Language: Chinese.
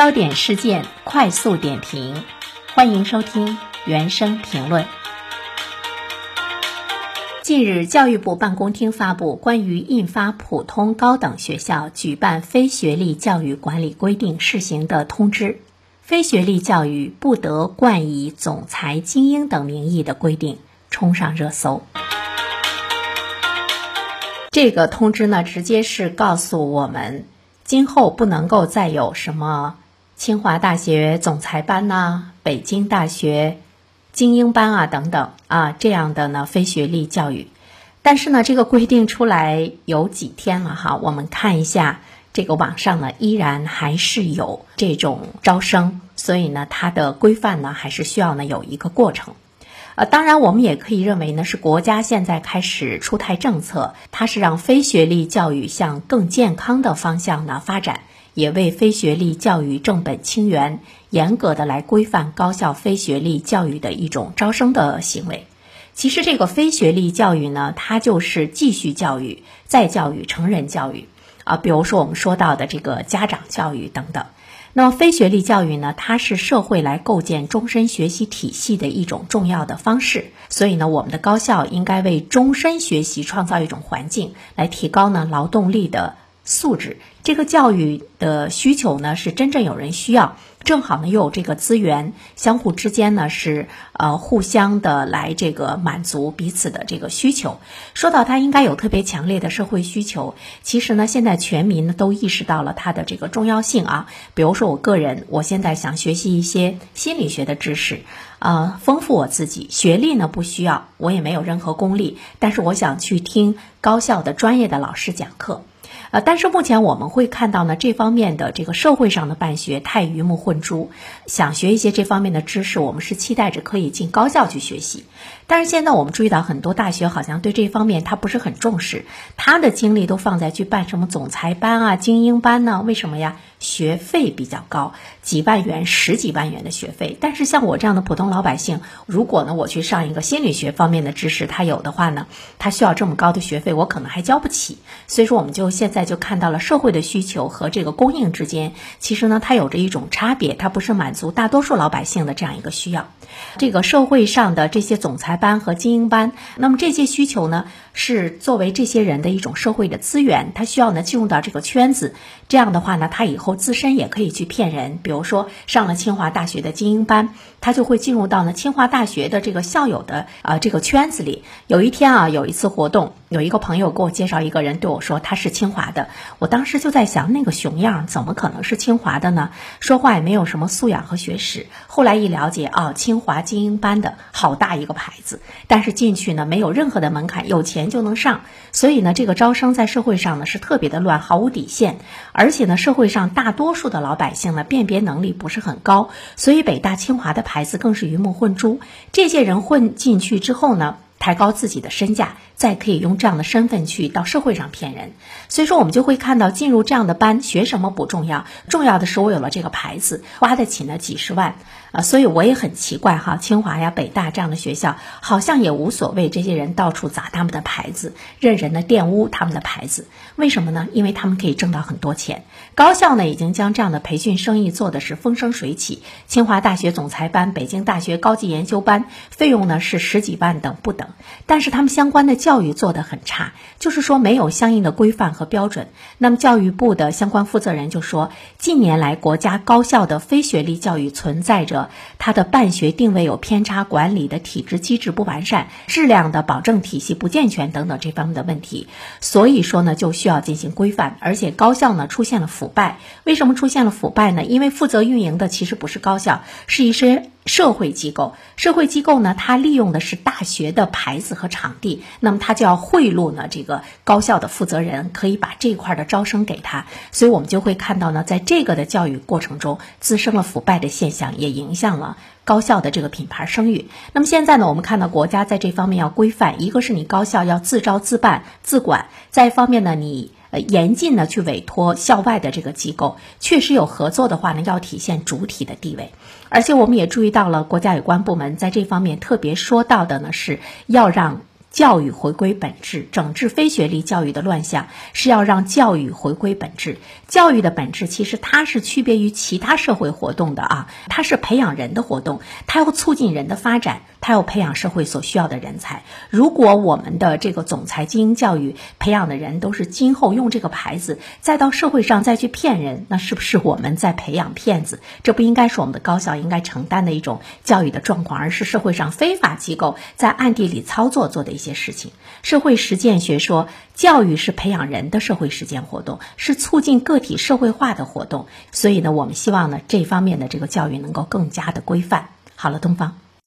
焦点事件快速点评，欢迎收听原声评论。近日，教育部办公厅发布关于印发普通高等学校举办非学历教育管理规定试行的通知，非学历教育不得冠以总裁、精英等名义的规定冲上热搜。这个通知呢，直接是告诉我们。今后不能够再有什么清华大学总裁班呐、北京大学精英班啊等等啊这样的呢非学历教育。但是呢，这个规定出来有几天了哈，我们看一下这个网上呢依然还是有这种招生，所以呢它的规范呢还是需要呢有一个过程。呃，当然，我们也可以认为呢，是国家现在开始出台政策，它是让非学历教育向更健康的方向呢发展，也为非学历教育正本清源，严格的来规范高校非学历教育的一种招生的行为。其实，这个非学历教育呢，它就是继续教育、再教育、成人教育啊，比如说我们说到的这个家长教育等等。那么非学历教育呢？它是社会来构建终身学习体系的一种重要的方式。所以呢，我们的高校应该为终身学习创造一种环境，来提高呢劳动力的素质。这个教育的需求呢，是真正有人需要。正好呢，又有这个资源，相互之间呢是呃互相的来这个满足彼此的这个需求。说到它应该有特别强烈的社会需求，其实呢，现在全民都意识到了它的这个重要性啊。比如说我个人，我现在想学习一些心理学的知识，呃，丰富我自己。学历呢不需要，我也没有任何功利，但是我想去听高校的专业的老师讲课。呃，但是目前我们会看到呢，这方面的这个社会上的办学太鱼目混珠。想学一些这方面的知识，我们是期待着可以进高校去学习。但是现在我们注意到很多大学好像对这方面他不是很重视，他的精力都放在去办什么总裁班啊、精英班呢？为什么呀？学费比较高，几万元、十几万元的学费。但是像我这样的普通老百姓，如果呢我去上一个心理学方面的知识，他有的话呢，他需要这么高的学费，我可能还交不起。所以说，我们就现在就看到了社会的需求和这个供应之间，其实呢它有着一种差别，它不是满足大多数老百姓的这样一个需要。这个社会上的这些总裁班和精英班，那么这些需求呢？是作为这些人的一种社会的资源，他需要呢进入到这个圈子，这样的话呢，他以后自身也可以去骗人。比如说上了清华大学的精英班，他就会进入到呢清华大学的这个校友的啊这个圈子里。有一天啊，有一次活动，有一个朋友给我介绍一个人，对我说他是清华的。我当时就在想，那个熊样怎么可能是清华的呢？说话也没有什么素养和学识。后来一了解啊，清华精英班的好大一个牌子，但是进去呢没有任何的门槛，有钱。就能上，所以呢，这个招生在社会上呢是特别的乱，毫无底线，而且呢，社会上大多数的老百姓呢辨别能力不是很高，所以北大清华的牌子更是鱼目混珠。这些人混进去之后呢，抬高自己的身价，再可以用这样的身份去到社会上骗人。所以说，我们就会看到进入这样的班，学什么不重要，重要的是我有了这个牌子，花得起那几十万。啊，所以我也很奇怪哈，清华呀、北大这样的学校好像也无所谓，这些人到处砸他们的牌子，任人的玷污他们的牌子，为什么呢？因为他们可以挣到很多钱。高校呢，已经将这样的培训生意做的是风生水起。清华大学总裁班、北京大学高级研修班，费用呢是十几万等不等，但是他们相关的教育做得很差，就是说没有相应的规范和标准。那么教育部的相关负责人就说，近年来国家高校的非学历教育存在着。它的办学定位有偏差，管理的体制机制不完善，质量的保证体系不健全等等这方面的问题，所以说呢就需要进行规范，而且高校呢出现了腐败，为什么出现了腐败呢？因为负责运营的其实不是高校，是一些。社会机构，社会机构呢，它利用的是大学的牌子和场地，那么它就要贿赂呢这个高校的负责人，可以把这块的招生给他，所以我们就会看到呢，在这个的教育过程中滋生了腐败的现象，也影响了高校的这个品牌声誉。那么现在呢，我们看到国家在这方面要规范，一个是你高校要自招自办自管，再一方面呢，你。呃，严禁呢去委托校外的这个机构，确实有合作的话呢，要体现主体的地位。而且我们也注意到了，国家有关部门在这方面特别说到的呢，是要让教育回归本质，整治非学历教育的乱象，是要让教育回归本质。教育的本质其实它是区别于其他社会活动的啊，它是培养人的活动，它要促进人的发展，它要培养社会所需要的人才。如果我们的这个总裁精英教育培养的人都是今后用这个牌子再到社会上再去骗人，那是不是我们在培养骗子？这不应该是我们的高校应该承担的一种教育的状况，而是社会上非法机构在暗地里操作做的一一些事情。社会实践学说，教育是培养人的社会实践活动，是促进个体社会化的活动。所以呢，我们希望呢，这方面的这个教育能够更加的规范。好了，东方。